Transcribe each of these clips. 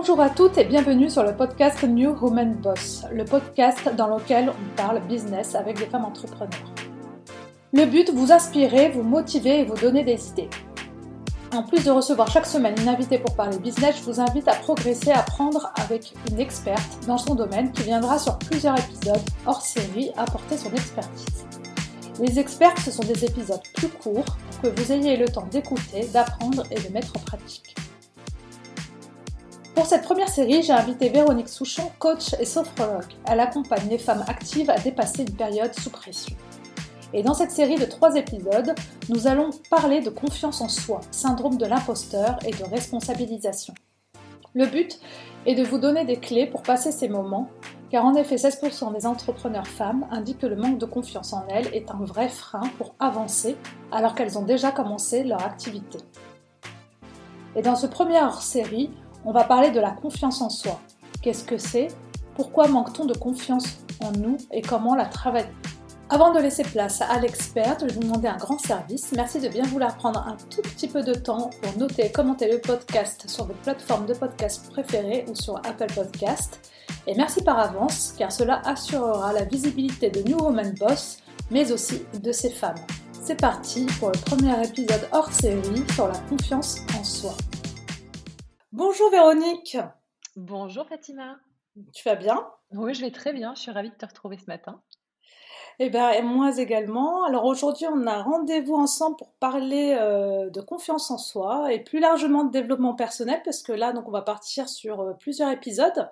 Bonjour à toutes et bienvenue sur le podcast New Woman Boss, le podcast dans lequel on parle business avec des femmes entrepreneurs. Le but, vous inspirer, vous motiver et vous donner des idées. En plus de recevoir chaque semaine une invitée pour parler business, je vous invite à progresser, à apprendre avec une experte dans son domaine qui viendra sur plusieurs épisodes hors série apporter son expertise. Les experts, ce sont des épisodes plus courts pour que vous ayez le temps d'écouter, d'apprendre et de mettre en pratique. Pour cette première série, j'ai invité Véronique Souchon, coach et sophrologue. Elle accompagne les femmes actives à dépasser une période sous pression. Et dans cette série de trois épisodes, nous allons parler de confiance en soi, syndrome de l'imposteur et de responsabilisation. Le but est de vous donner des clés pour passer ces moments, car en effet 16% des entrepreneurs femmes indiquent que le manque de confiance en elles est un vrai frein pour avancer alors qu'elles ont déjà commencé leur activité. Et dans ce premier hors-série, on va parler de la confiance en soi. Qu'est-ce que c'est? Pourquoi manque-t-on de confiance en nous et comment la travailler? Avant de laisser place à l'experte, je vais vous demander un grand service. Merci de bien vouloir prendre un tout petit peu de temps pour noter et commenter le podcast sur votre plateforme de podcast préférée ou sur Apple Podcast. Et merci par avance, car cela assurera la visibilité de New Woman Boss, mais aussi de ses femmes. C'est parti pour le premier épisode hors série sur la confiance en soi. Bonjour Véronique. Bonjour Fatima. Tu vas bien? Oui, je vais très bien. Je suis ravie de te retrouver ce matin. Eh bien, moi également. Alors aujourd'hui, on a rendez-vous ensemble pour parler euh, de confiance en soi et plus largement de développement personnel, parce que là, donc, on va partir sur euh, plusieurs épisodes.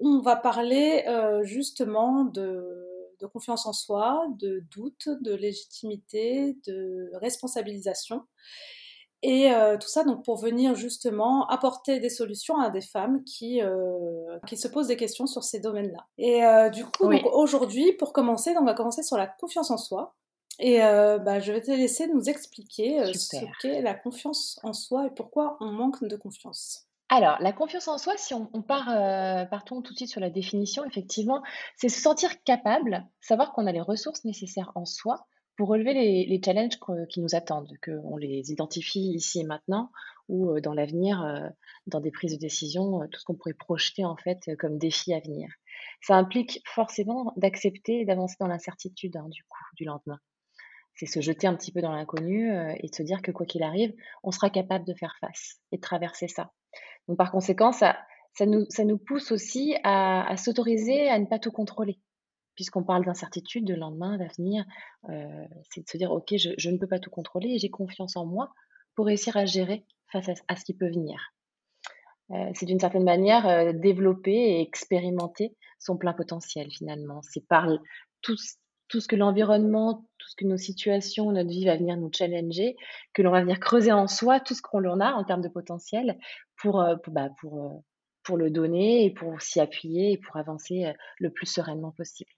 On va parler euh, justement de, de, confiance en soi, de doute, de légitimité, de responsabilisation. Et euh, tout ça donc pour venir justement apporter des solutions à des femmes qui, euh, qui se posent des questions sur ces domaines-là. Et euh, du coup, aujourd'hui, pour commencer, on va commencer sur la confiance en soi. Et bah, je vais te laisser nous expliquer ce qu'est la confiance en soi et pourquoi on manque de confiance. Alors, la confiance en soi, si on, on part, partons tout de suite sur la définition, effectivement, c'est se sentir capable, savoir qu'on a les ressources nécessaires en soi pour relever les, challenges qui nous attendent, qu'on les identifie ici et maintenant ou euh, dans l'avenir, euh, dans des prises de décision, euh, tout ce qu'on pourrait projeter en fait comme défi à venir. Ça implique forcément d'accepter et d'avancer dans l'incertitude hein, du coup du lendemain. C'est se jeter un petit peu dans l'inconnu et de se dire que quoi qu'il arrive, on sera capable de faire face et de traverser ça. Donc par conséquent, ça, nous, ça nous pousse aussi à s'autoriser à ne pas tout contrôler puisqu'on parle d'incertitude, de lendemain, d'avenir, euh, c'est de se dire, OK, je, ne peux pas tout contrôler et j'ai confiance en moi pour réussir à gérer face à, ce qui peut venir. Euh, c'est d'une certaine manière euh, développer et expérimenter son plein potentiel finalement. C'est par tout, tout ce que l'environnement, tout ce que nos situations, notre vie va venir nous challenger, que l'on va venir creuser en soi tout ce qu'on en a en termes de potentiel pour, bah, le donner et pour s'y appuyer et pour avancer le plus sereinement possible.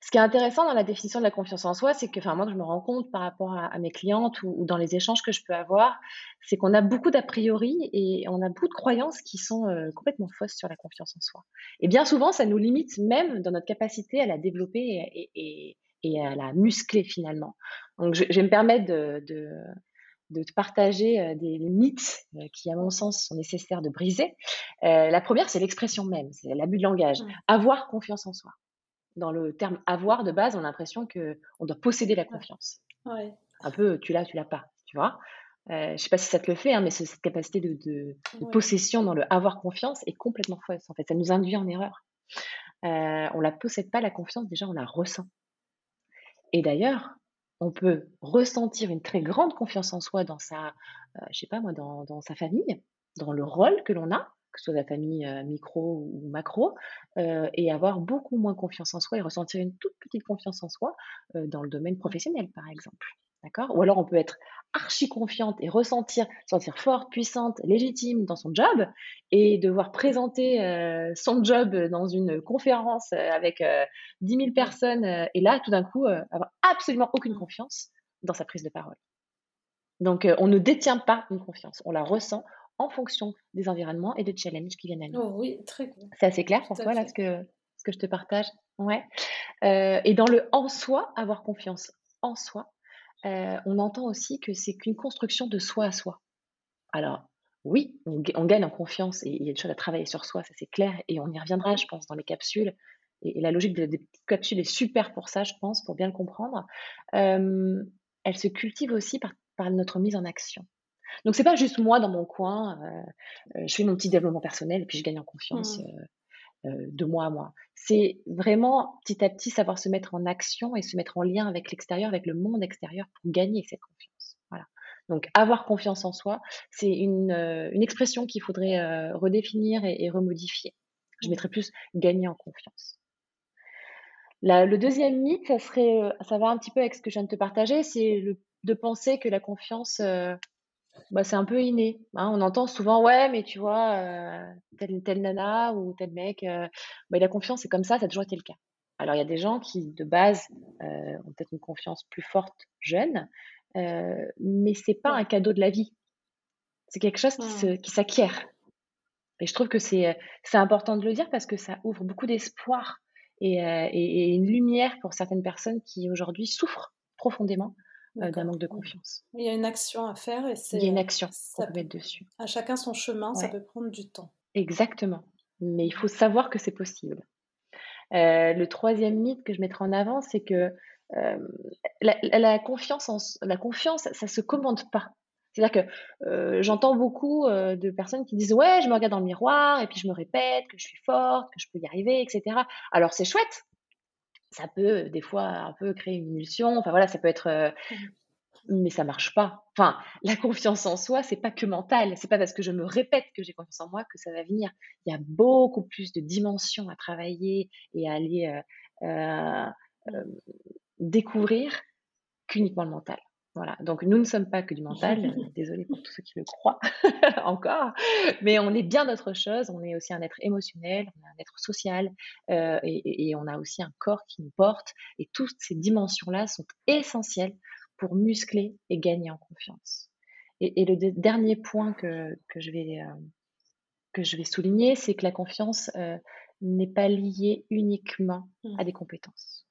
Ce qui est intéressant dans la définition de la confiance en soi, c'est que, enfin, moi, je me rends compte par rapport à, mes clientes ou, dans les échanges que je peux avoir, c'est qu'on a beaucoup d'a priori et on a beaucoup de croyances qui sont euh, complètement fausses sur la confiance en soi. Et bien souvent, ça nous limite même dans notre capacité à la développer et, à la muscler finalement. Donc, je, vais me permettre de, de te partager euh, des mythes euh, qui, à mon sens, sont nécessaires de briser. la première, c'est l'expression même, c'est l'abus de langage. Mmh. Avoir confiance en soi dans le terme avoir de base, on a l'impression qu'on doit posséder la confiance. Un peu, tu l'as, tu l'as pas, tu vois? Euh, je sais pas si ça te le fait, hein, mais cette capacité de, possession dans le avoir confiance est complètement fausse. En fait, ça nous induit en erreur. Euh, on la possède pas la confiance, déjà on la ressent. Et d'ailleurs, on peut ressentir une très grande confiance en soi dans sa, euh, je sais pas moi, dans, dans, sa famille, dans le rôle que l'on a, que ce soit la famille micro ou macro, et avoir beaucoup moins confiance en soi et ressentir une toute petite confiance en soi dans le domaine professionnel, par exemple. D'accord? Ou alors on peut être archi confiante et ressentir, sentir forte, puissante, légitime dans son job et devoir présenter son job dans une conférence avec 10 000 personnes et là, tout d'un coup, avoir absolument aucune confiance dans sa prise de parole. Donc, on ne détient pas une confiance, on la ressent, en fonction des environnements et des challenges qui viennent à nous. Oh oui, très cool. C'est assez clair pour toi, là, ce que, ce que je te partage? Ouais. Euh, et dans le en soi, avoir confiance en soi, euh, on entend aussi que c'est qu'une construction de soi à soi. Alors, oui, on, gagne en confiance et il y a des choses à travailler sur soi, ça c'est clair, et on y reviendra, je pense, dans les capsules. Et, la logique des, petites capsules est super pour ça, je pense, pour bien le comprendre. elle se cultive aussi par, notre mise en action. Donc c'est pas juste moi dans mon coin, euh, euh, je fais mon petit développement personnel et puis je gagne en confiance. Mmh. Euh, de moi à moi. C'est vraiment petit à petit savoir se mettre en action et se mettre en lien avec l'extérieur, avec le monde extérieur pour gagner cette confiance. Voilà. Donc avoir confiance en soi, c'est une, euh, expression qu'il faudrait redéfinir et, remodifier. Je mmh. mettrais plus gagner en confiance. le deuxième mythe, ça serait, ça va un petit peu avec ce que je viens de te partager, c'est de penser que la confiance, bah, c'est un peu inné. Hein. On entend souvent, ouais, mais tu vois, euh, telle, nana ou tel mec, euh, bah, il a confiance, c'est comme ça, ça a toujours été le cas. Alors, il y a des gens qui, de base, euh, ont peut-être une confiance plus forte jeune, mais c'est pas un cadeau de la vie. C'est quelque chose qui, qui s'acquiert. Et je trouve que c'est important de le dire parce que ça ouvre beaucoup d'espoir et, et, une lumière pour certaines personnes qui aujourd'hui souffrent profondément d'un manque de confiance. Il y a une action à faire et c'est. Il y a une action qu'on peut mettre dessus. À chacun son chemin, ça peut prendre du temps. Exactement. Mais il faut savoir que c'est possible. Euh, le troisième mythe que je mettrai en avant, c'est que euh, la, confiance, en, la confiance, ça se commande pas. C'est-à-dire que j'entends beaucoup de personnes qui disent ouais, je me regarde dans le miroir et puis je me répète que je suis forte, que je peux y arriver, etc. Alors c'est chouette, ça peut des fois un peu créer une illusion. Enfin voilà, ça peut être, mmh mais ça marche pas. Enfin, la confiance en soi, c'est pas que mental. C'est pas parce que je me répète que j'ai confiance en moi que ça va venir. Il y a beaucoup plus de dimensions à travailler et à aller mmh. découvrir qu'uniquement le mental. Voilà. Donc nous ne sommes pas que du mental. Désolée pour tous ceux qui le croient encore, mais on est bien d'autre chose. On est aussi un être émotionnel, on est un être social, euh, et, on a aussi un corps qui nous porte. Et toutes ces dimensions-là sont essentielles pour muscler et gagner en confiance. Et, le dernier point que, je vais euh, que je vais souligner, c'est que la confiance euh, n'est pas liée uniquement à mmh. des compétences.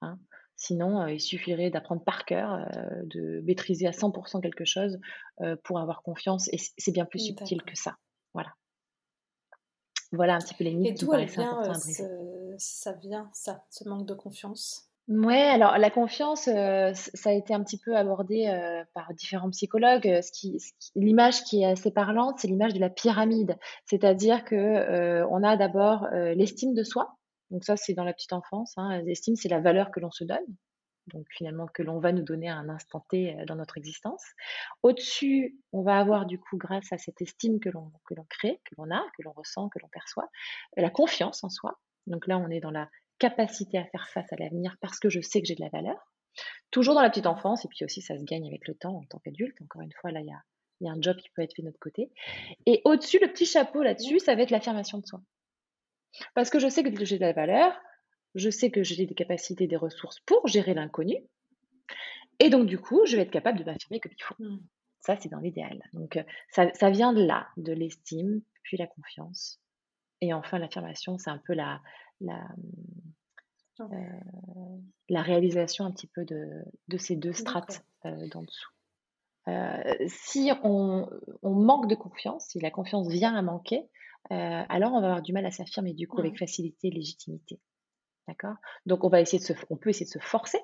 Hein. Sinon, euh, il suffirait d'apprendre par cœur, euh, de maîtriser à 100% quelque chose euh, pour avoir confiance. Et c'est bien plus subtil que ça. Voilà. Voilà un petit peu les mythes. Et d'où vient, ça vient, ça, ce manque de confiance? Ouais, alors la confiance, ça a été un petit peu abordé par différents psychologues. Ce qui, l'image qui est assez parlante, c'est l'image de la pyramide, c'est-à-dire que on a d'abord l'estime de soi, donc ça, c'est dans la petite enfance. Hein. L'estime, c'est la valeur que l'on se donne. Donc finalement, que l'on va nous donner à un instant T euh, dans notre existence. Au-dessus, on va avoir du coup, grâce à cette estime que l'on que l'on crée, que l'on a, que l'on ressent, que l'on perçoit, la confiance en soi. Donc là, on est dans la capacité à faire face à l'avenir parce que je sais que j'ai de la valeur. Toujours dans la petite enfance, et puis aussi ça se gagne avec le temps en tant qu'adulte. Encore une fois, là, il y a, y a un job qui peut être fait de notre côté. Et au-dessus, le petit chapeau là-dessus, ça va être l'affirmation de soi. Parce que je sais que j'ai de la valeur, je sais que j'ai des capacités, des ressources pour gérer l'inconnu. Et donc, du coup, je vais être capable de m'affirmer comme il faut. Mmh. Ça, c'est dans l'idéal. Donc, euh, ça, vient de là, de l'estime, puis la confiance. Et enfin, l'affirmation, c'est un peu la, la, euh, la réalisation un petit peu de, de ces deux strates euh, d'en dessous. si on, on, manque de confiance, si la confiance vient à manquer, euh, alors on va avoir du mal à s'affirmer du coup avec mmh. facilité et légitimité. D'accord? Donc on va essayer de se, on peut essayer de se forcer,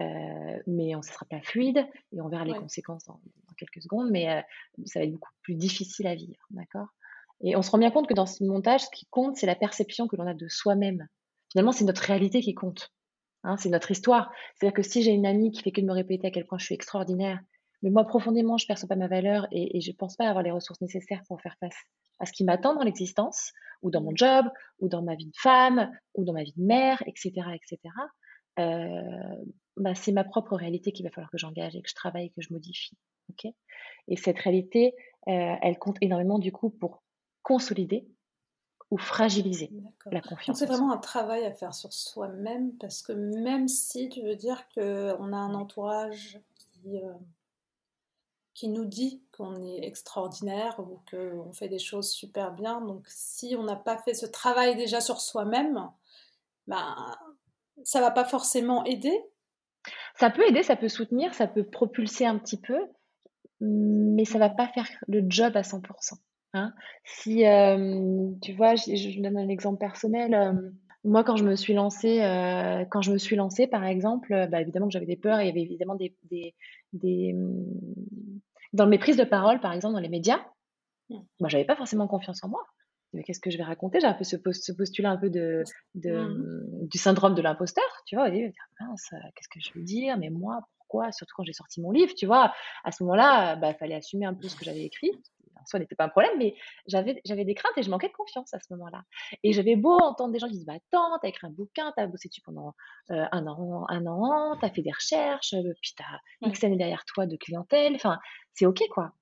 euh, mais on ne sera pas fluide et on verra les conséquences dans, quelques secondes, mais euh, ça va être beaucoup plus difficile à vivre. D'accord? Et on se rend bien compte que dans ce montage, ce qui compte, c'est la perception que l'on a de soi-même. Finalement, c'est notre réalité qui compte. Hein, c'est notre histoire. C'est-à-dire que si j'ai une amie qui fait que de me répéter à quel point je suis extraordinaire, mais moi profondément, je ne perçois pas ma valeur et, et je ne pense pas avoir les ressources nécessaires pour faire face à ce qui m'attend dans l'existence, ou dans mon mmh. job, ou dans ma vie de femme, ou dans ma vie de mère, etc., etc. Euh, bah, c'est ma propre réalité qu'il va falloir que j'engage et que je travaille, que je modifie. ok? Et cette réalité, euh, elle compte énormément du coup pour consolider ou fragiliser la confiance. C'est vraiment un travail à faire sur soi-même parce que même si tu veux dire qu'on a un entourage qui, euh, qui nous dit qu'on est extraordinaire ou qu'on fait des choses super bien. Donc si on n'a pas fait ce travail déjà sur soi-même, ben, ça va pas forcément aider. Ça peut aider, ça peut soutenir, ça peut propulser un petit peu, mais ça va pas faire le job à 100% hein. Si, tu vois, je donne un exemple personnel, moi quand je me suis lancée, quand je me suis lancée par exemple, bah, évidemment que j'avais des peurs, il y avait évidemment des dans mes prises de parole, par exemple, dans les médias, moi j'avais pas forcément confiance en moi qu'est-ce que je vais raconter? J'ai un peu ce, postulat un peu de. Mmh, du syndrome de l'imposteur, tu vois. qu'est-ce que je veux dire? Mais moi, pourquoi? Surtout quand j'ai sorti mon livre, tu vois. À ce moment-là, il bah, fallait assumer un peu ce que j'avais écrit. Ça n'était pas un problème, mais j'avais, j'avais des craintes et je manquais de confiance à ce moment-là. Et j'avais beau entendre des gens qui disent bah, Attends, t'as écrit un bouquin, t'as bossé dessus pendant euh, un an, un an, t'as fait des recherches, euh, puis t'as X années derrière toi de clientèle. Enfin, c'est OK, quoi.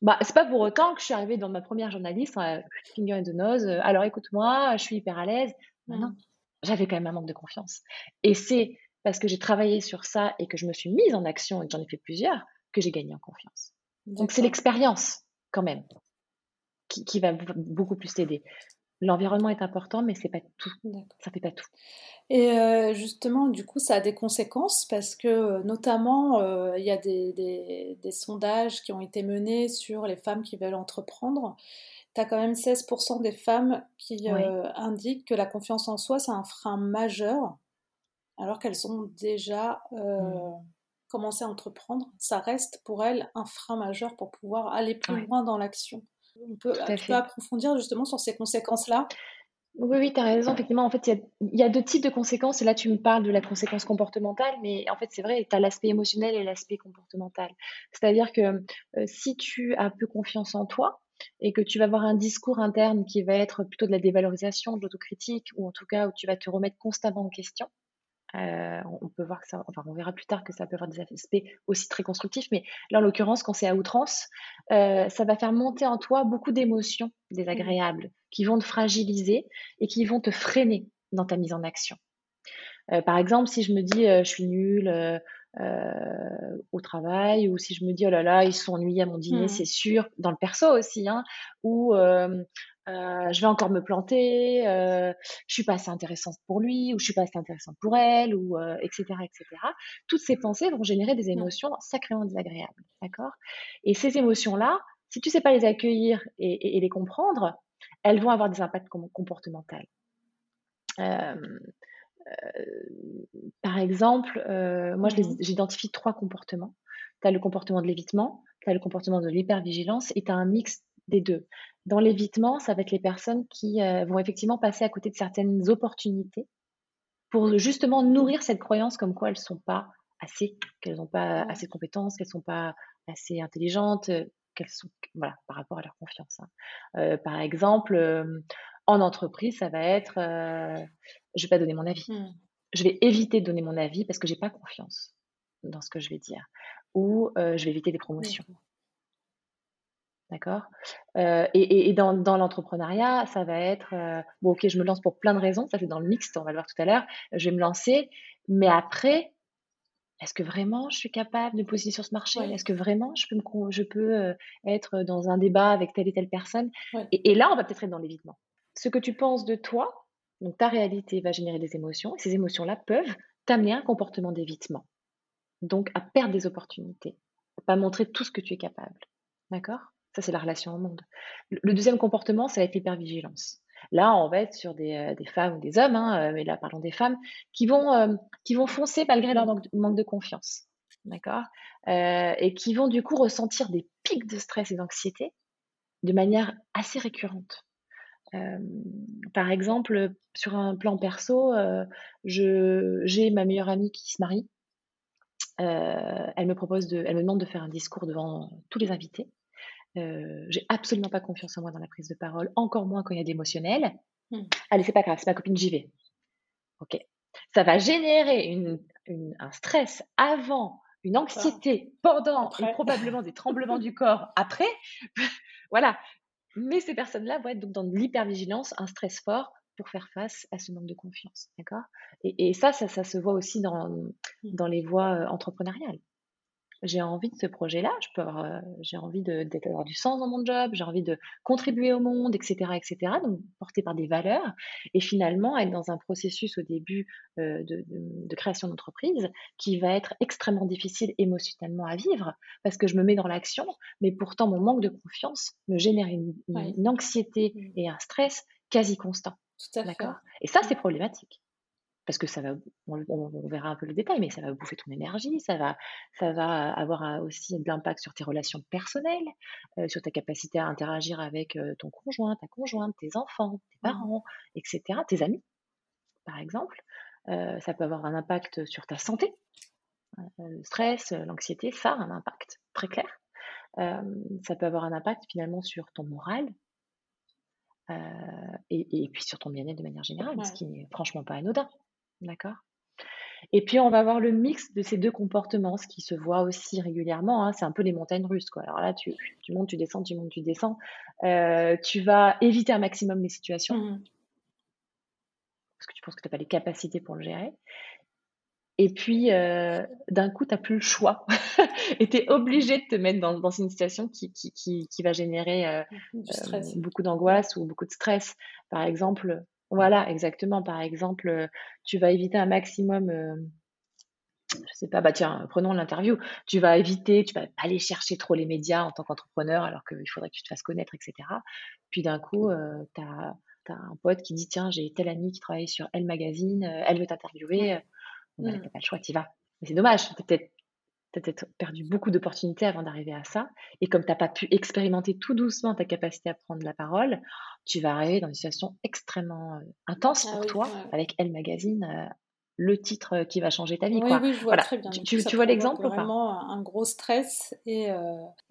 Bah, c'est pas pour autant que je suis arrivée dans ma première journaliste, euh, finger in the nose. Euh, alors écoute-moi, je suis hyper à l'aise. Bah, non, j'avais quand même un manque de confiance. Et c'est parce que j'ai travaillé sur ça et que je me suis mise en action et que j'en ai fait plusieurs que j'ai gagné en confiance. Donc c'est l'expérience quand même qui, qui va beaucoup plus t'aider. L'environnement est important, mais c'est pas tout. Ça fait pas tout. Et euh, justement, du coup, ça a des conséquences parce que, euh, notamment, euh, il y a des, sondages qui ont été menés sur les femmes qui veulent entreprendre. Tu as quand même 16% des femmes qui indiquent que la confiance en soi, c'est un frein majeur, alors qu'elles ont déjà mmh. Commencé à entreprendre. Ça reste pour elles un frein majeur pour pouvoir aller plus loin dans l'action. On peut, tu peux approfondir justement sur ces conséquences-là? Oui, oui, tu as raison. Effectivement, en fait, il y, a deux types de conséquences. Et là, tu me parles de la conséquence comportementale, mais en fait, c'est vrai, tu as l'aspect émotionnel et l'aspect comportemental. C'est-à-dire que euh, si tu as peu confiance en toi et que tu vas avoir un discours interne qui va être plutôt de la dévalorisation, de l'autocritique, ou en tout cas où tu vas te remettre constamment en question, euh, on peut voir que ça, enfin, on verra plus tard que ça peut avoir des aspects aussi très constructifs, mais là, en l'occurrence, quand c'est à outrance, euh, ça va faire monter en toi beaucoup d'émotions désagréables qui vont te fragiliser et qui vont te freiner dans ta mise en action. Euh, par exemple, si je me dis je suis nulle au travail, ou si je me dis oh là là, ils sont ennuyés à mon dîner, mmh. c'est sûr, dans le perso aussi, hein, ou euh, je vais encore me planter, euh, je suis pas assez intéressante pour lui, ou je suis pas assez intéressante pour elle, ou etc., euh, etc. Toutes ces pensées vont générer des émotions sacrément désagréables, d'accord? Et ces émotions-là, si tu sais pas les accueillir et, les comprendre, elles vont avoir des impacts comportementaux. par exemple, moi, mmh j'identifie trois comportements. Tu as le comportement de l'évitement, tu as le comportement de l'hypervigilance et tu as un mix des deux. Dans l'évitement, ça va être les personnes qui euh, vont effectivement passer à côté de certaines opportunités pour justement nourrir cette croyance comme quoi elles ne sont pas assez, qu'elles n'ont pas assez de compétences, qu'elles ne sont pas assez intelligentes, euh, qu'elles sont, voilà, par rapport à leur confiance. Hein. Euh, par exemple, en entreprise, ça va être, je ne vais pas donner mon avis. Mmh. Je vais éviter de donner mon avis parce que je n'ai pas confiance dans ce que je vais dire. Ou je vais éviter des promotions. D'accord euh, Et, dans, l'entrepreneuriat, ça va être euh, bon, ok, je me lance pour plein de raisons. Ça, c'est dans le mixte, on va le voir tout à l'heure. Je vais me lancer, mais après, est-ce que vraiment je suis capable de me positionner sur ce marché? Est-ce que vraiment je peux, je peux euh, être dans un débat avec telle et telle personne? Et, là, on va peut-être être dans l'évitement. Ce que tu penses de toi, donc ta réalité va générer des émotions, et ces émotions-là peuvent t'amener à un comportement d'évitement. Donc à perdre des opportunités, à pas montrer tout ce que tu es capable. D'accord? Ça, c'est la relation au monde. Le deuxième comportement, ça va être l'hypervigilance. Là, on va être sur des, euh, femmes ou des hommes, hein, euh, mais là, parlons des femmes, qui vont, euh, qui vont foncer malgré leur manque de, confiance. D'accord Et qui vont du coup ressentir des pics de stress et d'anxiété de manière assez récurrente. par exemple, sur un plan perso, j'ai ma meilleure amie qui se marie. elle me propose de, elle me demande de faire un discours devant tous les invités. Euh, j'ai absolument pas confiance en moi dans la prise de parole, encore moins quand il y a de l'émotionnel. Mmh. Allez, c'est pas grave, c'est ma copine, j'y vais. Ok. Ça va générer un stress avant, une anxiété pendant et probablement des tremblements du corps après. voilà. Mais ces personnes-là vont être donc dans de l'hypervigilance, un stress fort pour faire face à ce manque de confiance. D'accord? Et, ça, ça, se voit aussi dans, mmh. dans les voies euh, entrepreneuriales. J'ai envie de ce projet-là, je peux avoir, j'ai envie d'avoir du sens dans mon job, j'ai envie de contribuer au monde, etc., etc. Donc porté par des valeurs et finalement être dans un processus au début de, de, création d'entreprise qui va être extrêmement difficile émotionnellement à vivre parce que je me mets dans l'action, mais pourtant mon manque de confiance me génère une, une anxiété mmh. et un stress quasi constant. Tout à fait. Et ça, c'est problématique parce que ça va, on, verra un peu le détail, mais ça va bouffer ton énergie, ça va, ça va avoir aussi de l'impact sur tes relations personnelles, euh, sur ta capacité à interagir avec euh, ton conjoint, ta conjointe, tes enfants, tes mmh. parents, etc., tes amis, par exemple. Euh, ça peut avoir un impact sur ta santé. le stress, l'anxiété, ça a un impact très clair. ça peut avoir un impact finalement sur ton moral, et, puis sur ton bien-être de manière générale, ce qui n'est franchement pas anodin. D'accord. Et puis, on va avoir le mix de ces deux comportements, ce qui se voit aussi régulièrement. Hein. c'est un peu les montagnes russes. Quoi. Alors là, tu, tu, montes, tu descends, tu montes, tu descends. Euh, tu vas éviter un maximum les situations. Mmh parce que tu penses que tu n'as pas les capacités pour le gérer. Et puis, euh, d'un coup, tu n'as plus le choix. et tu es obligé de te mettre dans, dans une situation qui, qui, qui, qui va générer euh, beaucoup d'angoisse ou beaucoup de stress. Par exemple, voilà, exactement. Par exemple, euh, tu vas éviter un maximum, euh, je sais pas, bah tiens, prenons l'interview. Tu vas éviter, tu vas pas aller chercher trop les médias en tant qu'entrepreneur alors qu'il faudrait que tu te fasses connaître, etc. Puis d'un coup, euh, tu as, un pote qui dit tiens, j'ai telle amie qui travaille sur Elle Magazine, elle veut t'interviewer. Bah, mmh. pas le choix, tu vas. Mais c'est dommage, peut-être peut-être perdu beaucoup d'opportunités avant d'arriver à ça. Et comme tu n'as pas pu expérimenter tout doucement ta capacité à prendre la parole, tu vas arriver dans une situation extrêmement euh, intense ah pour toi, avec Elle Magazine, euh, le titre euh, qui va changer ta vie. Oui, oui je vois très bien. Tu, vois l'exemple ou pas? Vraiment un gros stress et,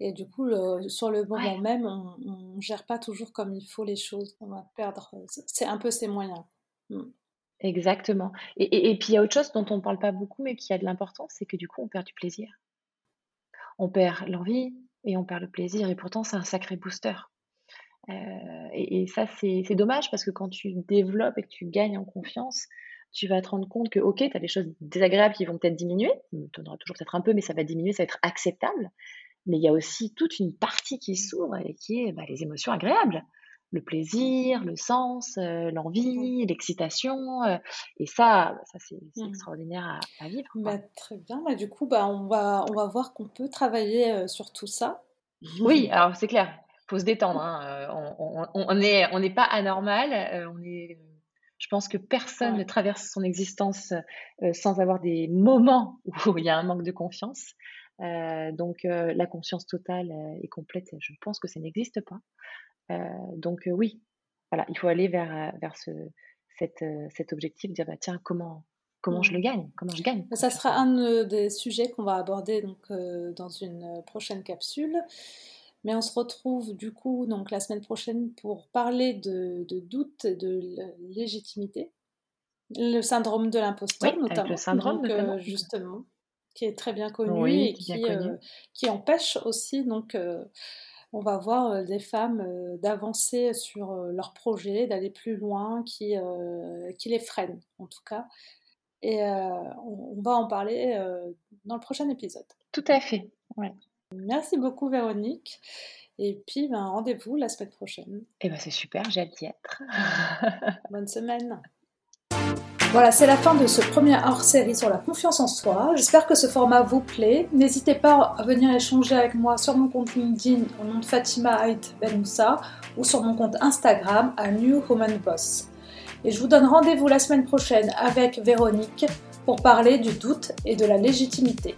et du coup, sur le moment même, on ne gère pas toujours comme il faut les choses. On va perdre. C'est un peu ses moyens. Mm. Exactement. Et, puis il y a autre chose dont on ne parle pas beaucoup, mais qui a de l'importance, c'est que du coup, on perd du plaisir. On perd l'envie et on perd le plaisir. Et pourtant, c'est un sacré booster. Euh, et, ça, c'est dommage parce que quand tu développes et que tu gagnes en confiance, tu vas te rendre compte que, ok, tu as des choses désagréables qui vont peut-être diminuer. Tu en auras toujours peut-être un peu, mais ça va diminuer, ça va être acceptable. Mais il y a aussi toute une partie qui s'ouvre et qui est bah, les émotions agréables le plaisir, le sens, euh, l'envie, l'excitation. Euh, et ça, ça c'est mmh. extraordinaire à, vivre. Bah, très bien. Bah, du coup, bah, on, va, on va voir qu'on peut travailler euh, sur tout ça. Oui, alors c'est clair. Il faut se détendre. Hein. On n'est on, on pas anormal. on est, je pense que personne ne traverse son existence sans avoir des moments où il y a un manque de confiance. donc la confiance totale et complète, je pense que ça n'existe pas. Euh, donc euh, oui, voilà, il faut aller vers, euh, vers ce, cet objectif, dire bah, tiens, comment, comment je le gagne Comment je gagne Ça sera un des sujets qu'on va aborder donc, dans une prochaine capsule. Mais on se retrouve du coup donc, la semaine prochaine pour parler de, de doute et de légitimité. Le syndrome de l'imposteur, notamment. Le syndrome donc, justement, qui est très bien connu et qui, qui, empêche aussi donc, on va voir des femmes d'avancer sur leurs projets, d'aller plus loin, qui, qui les freinent en tout cas. Et on, va en parler dans le prochain épisode. Tout à fait. Ouais. Merci beaucoup Véronique. Et puis ben, rendez-vous la semaine prochaine. Eh ben c'est super, j'ai hâte d'y être. Bonne semaine. Voilà, c'est la fin de ce premier hors-série sur la confiance en soi. J'espère que ce format vous plaît. N'hésitez pas à venir échanger avec moi sur mon compte LinkedIn au nom de Fatima Haït Benmoussa ou sur mon compte Instagram à New Woman Boss. Et je vous donne rendez-vous la semaine prochaine avec Véronique pour parler du doute et de la légitimité.